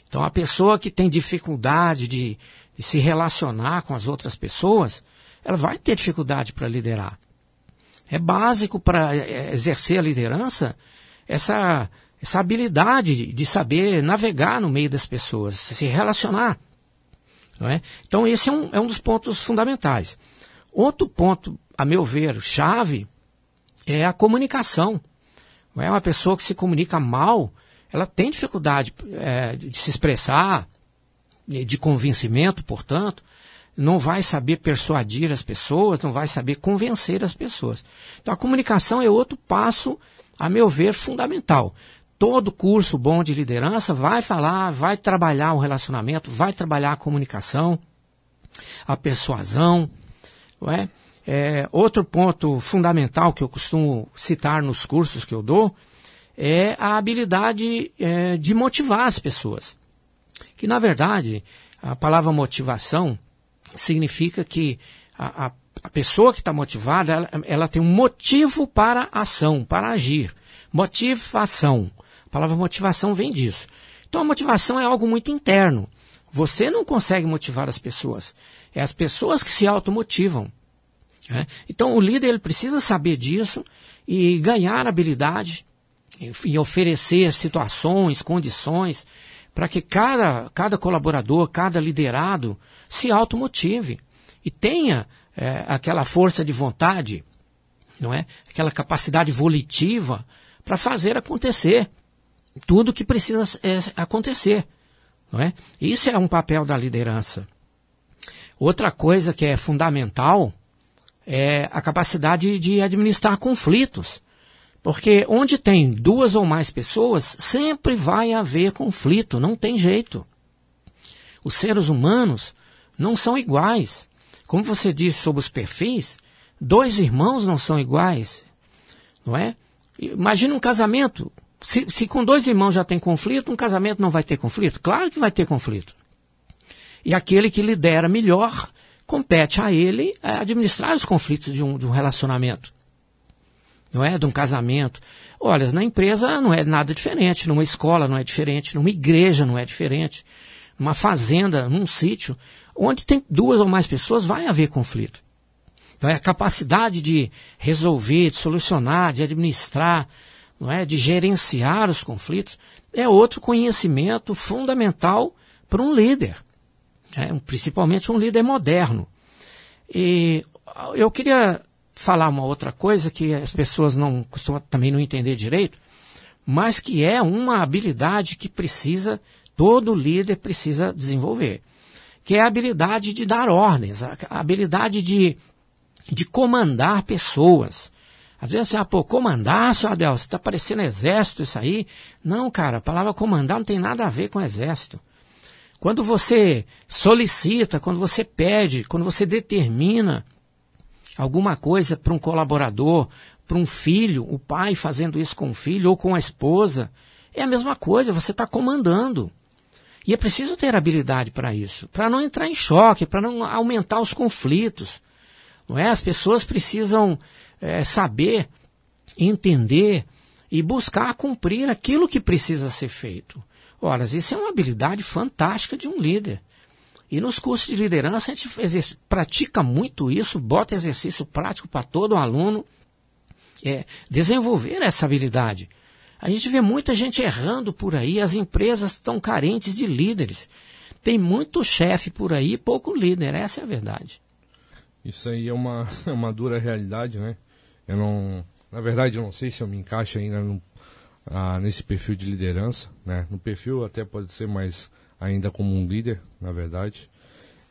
Então, a pessoa que tem dificuldade de, de se relacionar com as outras pessoas, ela vai ter dificuldade para liderar. É básico para é, exercer a liderança essa, essa habilidade de saber navegar no meio das pessoas, se relacionar. É? Então, esse é um, é um dos pontos fundamentais. Outro ponto, a meu ver, chave, é a comunicação. É uma pessoa que se comunica mal, ela tem dificuldade é, de se expressar, de convencimento, portanto, não vai saber persuadir as pessoas, não vai saber convencer as pessoas. Então a comunicação é outro passo, a meu ver, fundamental. Todo curso bom de liderança vai falar, vai trabalhar o relacionamento, vai trabalhar a comunicação, a persuasão. É? É, outro ponto fundamental que eu costumo citar nos cursos que eu dou é a habilidade é, de motivar as pessoas. Que, na verdade, a palavra motivação significa que a, a, a pessoa que está motivada, ela, ela, tem um motivo para ação, para agir. Motivação. A palavra motivação vem disso. Então a motivação é algo muito interno. Você não consegue motivar as pessoas. É as pessoas que se automotivam. Né? Então o líder ele precisa saber disso e ganhar habilidade e oferecer situações, condições para que cada, cada colaborador, cada liderado se automotive e tenha é, aquela força de vontade, não é? Aquela capacidade volitiva para fazer acontecer tudo que precisa é, acontecer, não é? Isso é um papel da liderança. Outra coisa que é fundamental é a capacidade de administrar conflitos. Porque onde tem duas ou mais pessoas, sempre vai haver conflito, não tem jeito. Os seres humanos não são iguais. Como você disse sobre os perfis, dois irmãos não são iguais, não é? Imagina um casamento. Se, se com dois irmãos já tem conflito, um casamento não vai ter conflito? Claro que vai ter conflito. E aquele que lidera melhor, compete a ele administrar os conflitos de um, de um relacionamento. Não é? De um casamento. Olha, na empresa não é nada diferente, numa escola não é diferente, numa igreja não é diferente, numa fazenda, num sítio. Onde tem duas ou mais pessoas, vai haver conflito. Então, é a capacidade de resolver, de solucionar, de administrar, não é? de gerenciar os conflitos, é outro conhecimento fundamental para um líder, é, principalmente um líder moderno. E eu queria falar uma outra coisa que as pessoas não costumam também não entender direito, mas que é uma habilidade que precisa, todo líder precisa desenvolver que é a habilidade de dar ordens, a habilidade de, de comandar pessoas. Às vezes assim, ah, pô, comandar, seu Adel, você está parecendo exército isso aí. Não, cara, a palavra comandar não tem nada a ver com exército. Quando você solicita, quando você pede, quando você determina alguma coisa para um colaborador, para um filho, o pai fazendo isso com o filho ou com a esposa, é a mesma coisa, você está comandando. E é preciso ter habilidade para isso, para não entrar em choque, para não aumentar os conflitos. Não é? As pessoas precisam é, saber, entender e buscar cumprir aquilo que precisa ser feito. Ora, isso é uma habilidade fantástica de um líder. E nos cursos de liderança a gente pratica muito isso, bota exercício prático para todo aluno é, desenvolver essa habilidade. A gente vê muita gente errando por aí, as empresas estão carentes de líderes. Tem muito chefe por aí, pouco líder, essa é a verdade. Isso aí é uma, é uma dura realidade, né? Eu não, na verdade, eu não sei se eu me encaixo ainda no, ah, nesse perfil de liderança, né? No perfil até pode ser mais ainda como um líder, na verdade.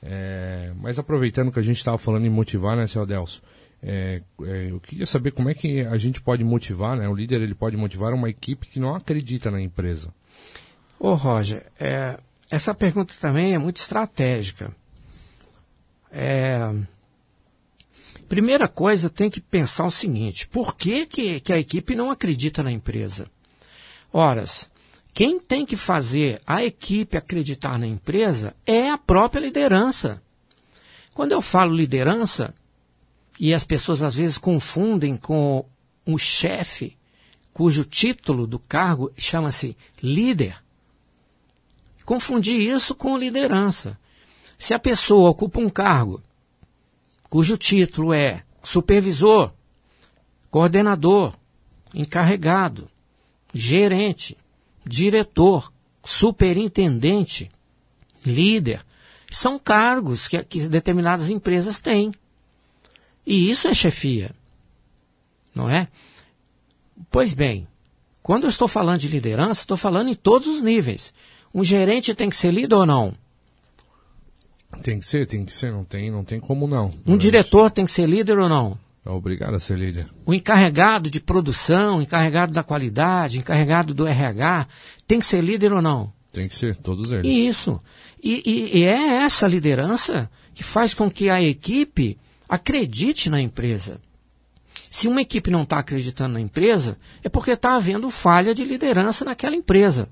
É, mas aproveitando que a gente estava falando em motivar, né, seu Adelso? É, é, eu queria saber como é que a gente pode motivar, né? O líder ele pode motivar uma equipe que não acredita na empresa. Ô Roger, é, essa pergunta também é muito estratégica. É, primeira coisa, tem que pensar o seguinte: por que, que, que a equipe não acredita na empresa? Horas, quem tem que fazer a equipe acreditar na empresa é a própria liderança. Quando eu falo liderança, e as pessoas às vezes confundem com um chefe, cujo título do cargo chama-se líder, confundir isso com liderança. Se a pessoa ocupa um cargo cujo título é supervisor, coordenador, encarregado, gerente, diretor, superintendente, líder, são cargos que, que determinadas empresas têm. E isso é chefia. Não é? Pois bem, quando eu estou falando de liderança, estou falando em todos os níveis. Um gerente tem que ser líder ou não? Tem que ser, tem que ser, não tem, não tem como não. Um diretor tem que ser líder ou não? É obrigado a ser líder. O encarregado de produção, encarregado da qualidade, encarregado do RH, tem que ser líder ou não? Tem que ser, todos eles. Isso. E, e, e é essa liderança que faz com que a equipe acredite na empresa. Se uma equipe não está acreditando na empresa, é porque está havendo falha de liderança naquela empresa.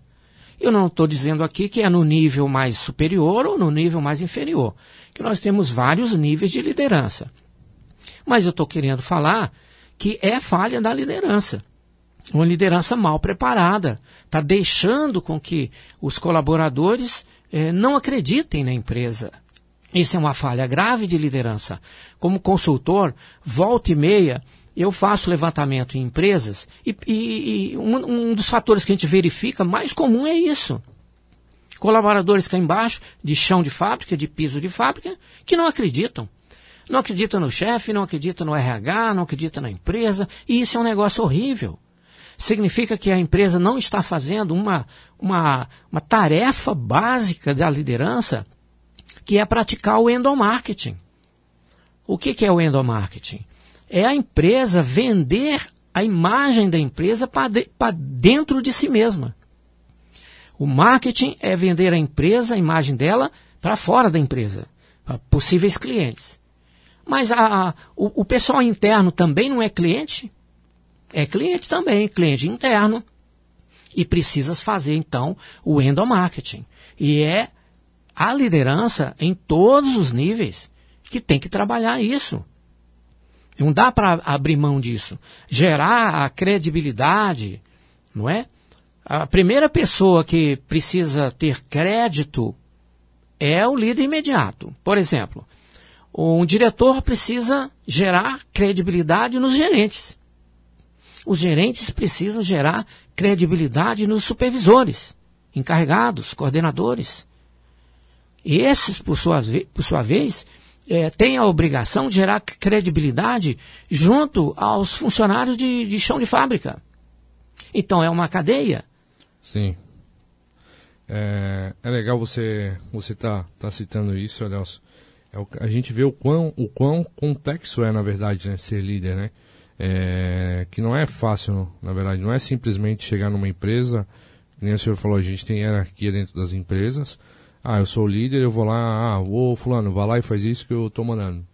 Eu não estou dizendo aqui que é no nível mais superior ou no nível mais inferior, que nós temos vários níveis de liderança. Mas eu estou querendo falar que é falha da liderança. Uma liderança mal preparada. Está deixando com que os colaboradores eh, não acreditem na empresa. Isso é uma falha grave de liderança. Como consultor, volta e meia, eu faço levantamento em empresas e, e, e um, um, dos fatores que a gente verifica mais comum é isso. Colaboradores cá embaixo, de chão de fábrica, de piso de fábrica, que não acreditam. Não acreditam no chefe, não acreditam no RH, não acreditam na empresa, e isso é um negócio horrível. Significa que a empresa não está fazendo uma, uma, uma tarefa básica da liderança, que é praticar o endomarketing. O que, que é o endomarketing? é a empresa vender a imagem da empresa para de, dentro de si mesma. O marketing é vender a empresa, a imagem dela, para fora da empresa, para possíveis clientes. Mas a, a, o, o pessoal interno também não é cliente? É cliente também, cliente interno. E precisas fazer, então, o endomarketing. E é a liderança em todos os níveis que tem que trabalhar isso. Não dá para abrir mão disso. Gerar a credibilidade, não é? A primeira pessoa que precisa ter crédito é o líder imediato. Por exemplo, um diretor precisa gerar credibilidade nos gerentes. Os gerentes precisam gerar credibilidade nos supervisores, encarregados, coordenadores. E esses, por sua, por sua vez, é, tem a obrigação de gerar credibilidade junto aos funcionários de, de chão de fábrica. Então é uma cadeia. Sim. É, é legal você você tá, tá citando isso, Adelso. É, a gente vê o quão, o quão complexo é, na verdade, né, ser líder, né? É, que não é fácil, na verdade. Não é simplesmente chegar numa empresa, nem o senhor falou, a gente tem hierarquia dentro das empresas, ah, eu sou o líder, eu vou lá, ah, ô fulano, vai lá e faz isso que eu tô mandando.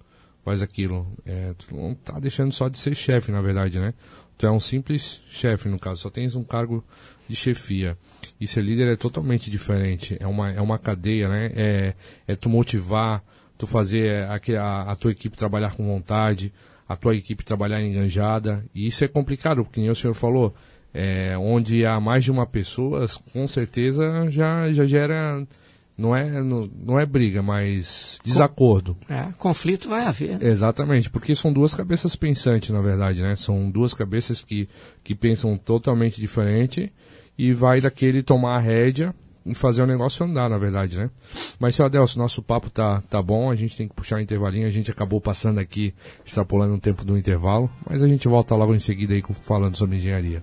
Faz aquilo. É, tu não tá deixando só de ser chefe, na verdade, né? Tu é um simples chefe, no caso, só tens um cargo de chefia. E ser líder é totalmente diferente. É uma, é uma cadeia, né? É, é tu motivar, tu fazer a, a, a tua equipe trabalhar com vontade, a tua equipe trabalhar enganjada. E isso é complicado, porque nem o senhor falou, é, onde há mais de uma pessoa, com certeza já, já gera não é, não, não é briga, mas desacordo. É, conflito vai haver. Exatamente, porque são duas cabeças pensantes, na verdade, né? São duas cabeças que, que pensam totalmente diferente e vai daquele tomar a rédea e fazer o negócio andar, na verdade, né? Mas, seu Adelso, nosso papo tá, tá bom, a gente tem que puxar o intervalinho, a gente acabou passando aqui, extrapolando o tempo do intervalo, mas a gente volta logo em seguida aí falando sobre engenharia.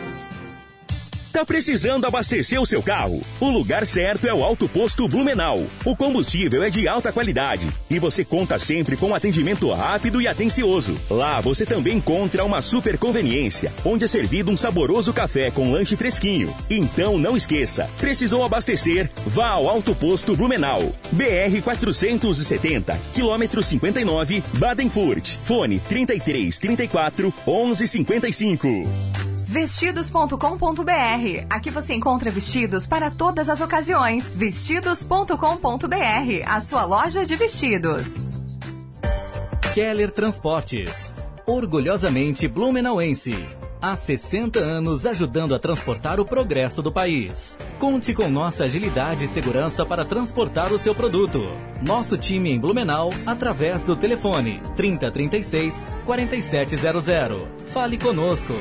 Tá precisando abastecer o seu carro? O lugar certo é o Alto Posto Blumenau. O combustível é de alta qualidade e você conta sempre com atendimento rápido e atencioso. Lá você também encontra uma super conveniência, onde é servido um saboroso café com lanche fresquinho. Então não esqueça, precisou abastecer? Vá ao Alto Posto Blumenau. BR 470, quilômetro 59, Badenfurt. Fone 33 34 11 55. Vestidos.com.br. Aqui você encontra vestidos para todas as ocasiões. Vestidos.com.br, a sua loja de vestidos. Keller Transportes. Orgulhosamente blumenauense. Há 60 anos ajudando a transportar o progresso do país. Conte com nossa agilidade e segurança para transportar o seu produto. Nosso time em Blumenau através do telefone 3036 4700. Fale conosco.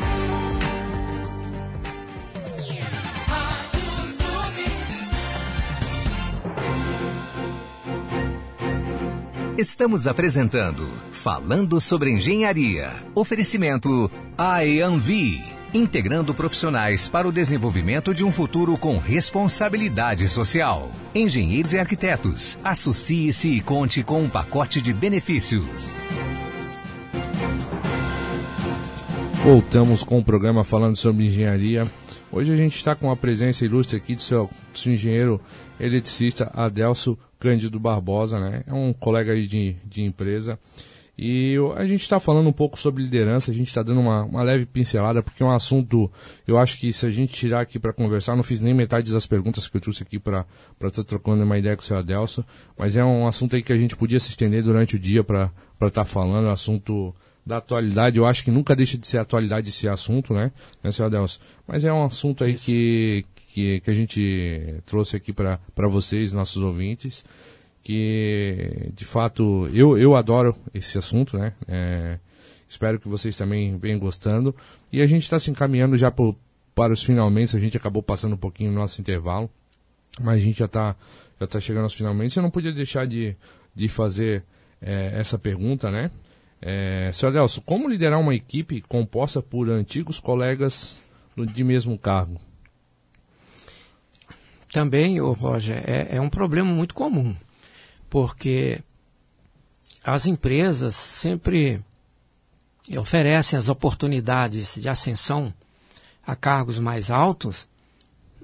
Estamos apresentando Falando sobre Engenharia. Oferecimento AEANVI, integrando profissionais para o desenvolvimento de um futuro com responsabilidade social. Engenheiros e arquitetos, associe-se e conte com um pacote de benefícios. Voltamos com o programa falando sobre engenharia. Hoje a gente está com a presença ilustre aqui do seu, do seu engenheiro eletricista Adelso Cândido Barbosa, né? É um colega aí de, de empresa. E a gente está falando um pouco sobre liderança, a gente está dando uma, uma, leve pincelada, porque é um assunto, eu acho que se a gente tirar aqui para conversar, não fiz nem metade das perguntas que eu trouxe aqui para estar trocando uma ideia com o seu Adelso, mas é um assunto aí que a gente podia se estender durante o dia para estar tá falando, é um assunto da atualidade, eu acho que nunca deixa de ser atualidade esse assunto, né, né seu Adelso? Mas é um assunto aí que, que, que a gente trouxe aqui para vocês, nossos ouvintes, que de fato eu, eu adoro esse assunto, né? É, espero que vocês também venham gostando. E a gente está se encaminhando já para os finalmente, a gente acabou passando um pouquinho o nosso intervalo, mas a gente já está já tá chegando aos finalmente. Eu não podia deixar de, de fazer é, essa pergunta, né? É, Sr. Adelso, como liderar uma equipe composta por antigos colegas de mesmo cargo? Também, oh, Roger, é, é um problema muito comum, porque as empresas sempre oferecem as oportunidades de ascensão a cargos mais altos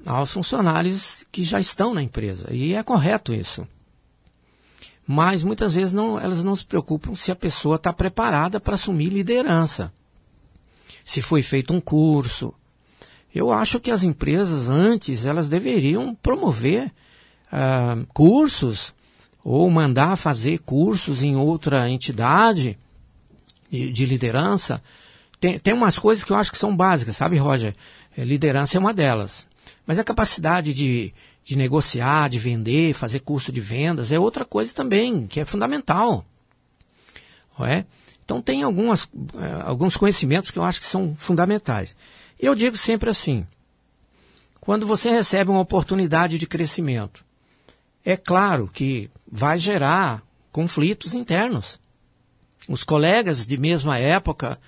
aos funcionários que já estão na empresa. E é correto isso. Mas muitas vezes não, elas não se preocupam se a pessoa está preparada para assumir liderança. Se foi feito um curso, eu acho que as empresas antes elas deveriam promover uh, cursos ou mandar fazer cursos em outra entidade de, de liderança. Tem, tem umas coisas que eu acho que são básicas, sabe, Roger? É, liderança é uma delas. Mas a capacidade de, de negociar, de vender, fazer curso de vendas é outra coisa também, que é fundamental. É? Então tem algumas, uh, alguns conhecimentos que eu acho que são fundamentais. Eu digo sempre assim: quando você recebe uma oportunidade de crescimento, é claro que vai gerar conflitos internos. Os colegas de mesma época,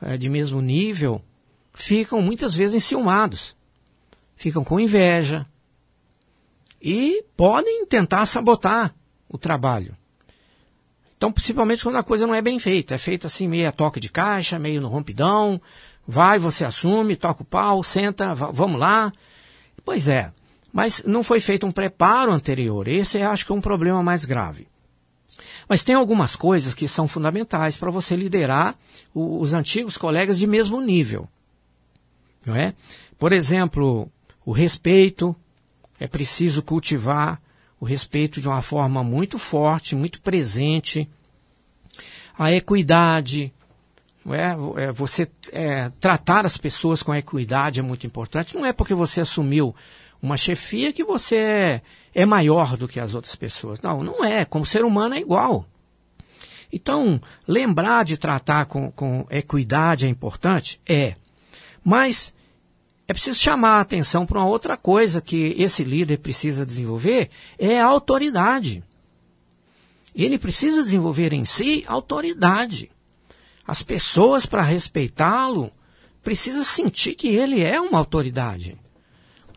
eh, de mesmo nível, ficam muitas vezes enciumados, ficam com inveja e podem tentar sabotar o trabalho. Então, principalmente quando a coisa não é bem feita, é feita assim meio a toque de caixa, meio no rompidão, Vai, você assume, toca o pau, senta, vamos lá. Pois é, mas não foi feito um preparo anterior. Esse eu acho que é um problema mais grave. Mas tem algumas coisas que são fundamentais para você liderar os antigos colegas de mesmo nível. Não é? Por exemplo, o respeito. É preciso cultivar o respeito de uma forma muito forte, muito presente. A equidade, é, é, você é, tratar as pessoas com equidade é muito importante. Não é porque você assumiu uma chefia que você é, é maior do que as outras pessoas. Não, não é. Como ser humano é igual. Então, lembrar de tratar com, com equidade é importante? É. Mas é preciso chamar a atenção para uma outra coisa que esse líder precisa desenvolver, é a autoridade. Ele precisa desenvolver em si autoridade. As pessoas, para respeitá-lo, precisam sentir que ele é uma autoridade.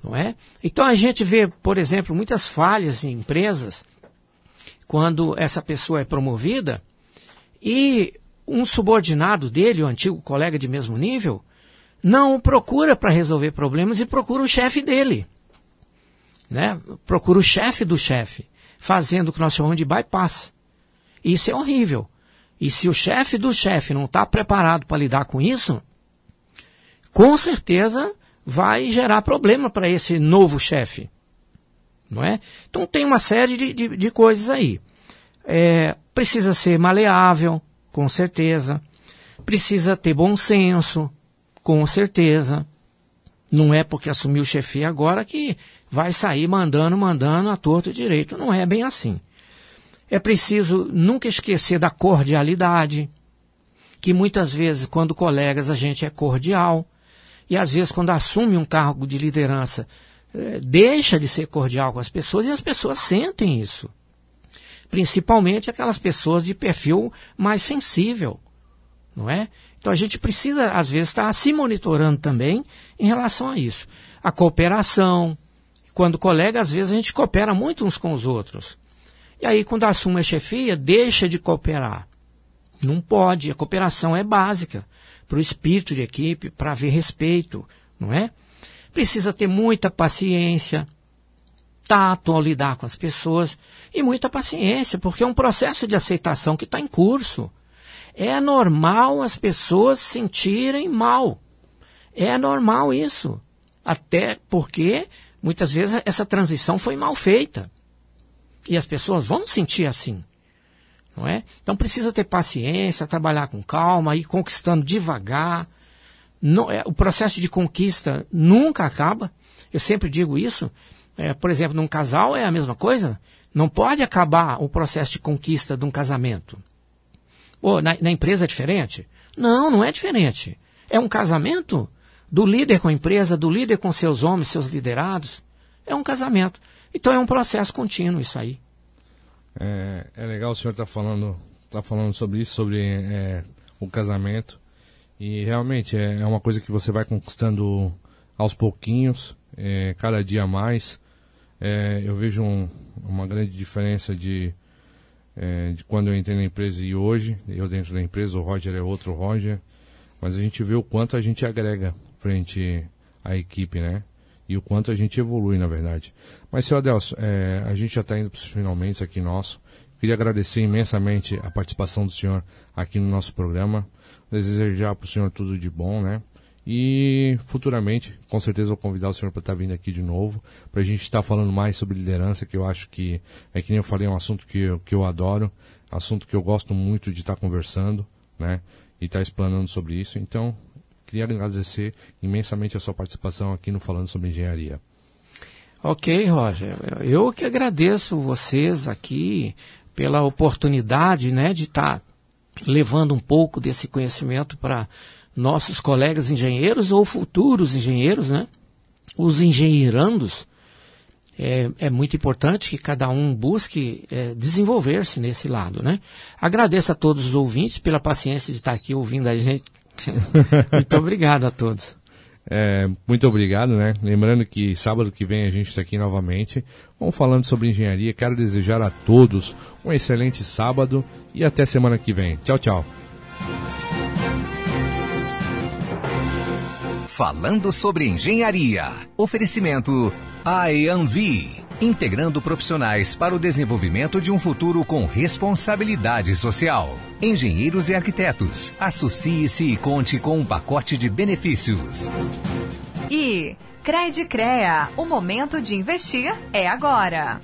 Não é? Então a gente vê, por exemplo, muitas falhas em empresas quando essa pessoa é promovida e um subordinado dele, o um antigo colega de mesmo nível, não o procura para resolver problemas e procura o chefe dele. Né? Procura o chefe do chefe, fazendo o que nós chamamos de bypass. Isso é horrível. E se o chefe do chefe não está preparado para lidar com isso, com certeza vai gerar problema para esse novo chefe. Não é? Então tem uma série de, de, de coisas aí. É, precisa ser maleável, com certeza. Precisa ter bom senso, com certeza. Não é porque assumiu o chefia agora que vai sair mandando, mandando a torto e direito. Não é bem assim. É preciso nunca esquecer da cordialidade, que muitas vezes, quando colegas, a gente é cordial, e às vezes, quando assume um cargo de liderança, é, deixa de ser cordial com as pessoas e as pessoas sentem isso principalmente aquelas pessoas de perfil mais sensível, não é? Então a gente precisa, às vezes, estar se monitorando também em relação a isso. A cooperação, quando colega, às vezes a gente coopera muito uns com os outros. E aí, quando assume a chefia, deixa de cooperar. Não pode, a cooperação é básica para o espírito de equipe, para haver respeito, não é? Precisa ter muita paciência, tato ao lidar com as pessoas e muita paciência, porque é um processo de aceitação que está em curso. É normal as pessoas se sentirem mal. É normal isso. Até porque muitas vezes essa transição foi mal feita. E as pessoas vão sentir assim. Não é? Então precisa ter paciência, trabalhar com calma, ir conquistando devagar. Não, é, o processo de conquista nunca acaba. Eu sempre digo isso. É, por exemplo, num casal é a mesma coisa. Não pode acabar o processo de conquista de um casamento. Ou na, na empresa é diferente? Não, não é diferente. É um casamento do líder com a empresa, do líder com seus homens, seus liderados. É um casamento. Então é um processo contínuo isso aí. É, é legal o senhor estar tá falando, tá falando sobre isso, sobre é, o casamento. E realmente é, é uma coisa que você vai conquistando aos pouquinhos, é, cada dia mais. É, eu vejo um, uma grande diferença de, é, de quando eu entrei na empresa e hoje. Eu dentro da empresa, o Roger é outro Roger. Mas a gente vê o quanto a gente agrega frente à equipe, né? E o quanto a gente evolui, na verdade. Mas, seu Adelso, é, a gente já está indo para os finalmente aqui nosso. Queria agradecer imensamente a participação do senhor aqui no nosso programa. Desejar para o senhor tudo de bom, né? E futuramente, com certeza, vou convidar o senhor para estar tá vindo aqui de novo, para a gente estar tá falando mais sobre liderança, que eu acho que, é que nem eu falei, é um assunto que eu, que eu adoro, assunto que eu gosto muito de estar tá conversando, né? E estar explanando sobre isso. Então, queria agradecer imensamente a sua participação aqui no Falando sobre Engenharia. Ok, Roger. Eu que agradeço vocês aqui pela oportunidade, né, de estar levando um pouco desse conhecimento para nossos colegas engenheiros ou futuros engenheiros, né? Os engenheirandos. É, é muito importante que cada um busque é, desenvolver-se nesse lado, né? Agradeço a todos os ouvintes pela paciência de estar aqui ouvindo a gente. muito obrigado a todos. É, muito obrigado, né? Lembrando que sábado que vem a gente está aqui novamente. Vamos falando sobre engenharia. Quero desejar a todos um excelente sábado e até semana que vem. Tchau, tchau. Falando sobre engenharia. Oferecimento IAMV. Integrando profissionais para o desenvolvimento de um futuro com responsabilidade social. Engenheiros e arquitetos. Associe-se e conte com um pacote de benefícios. E Cred Crea. O momento de investir é agora.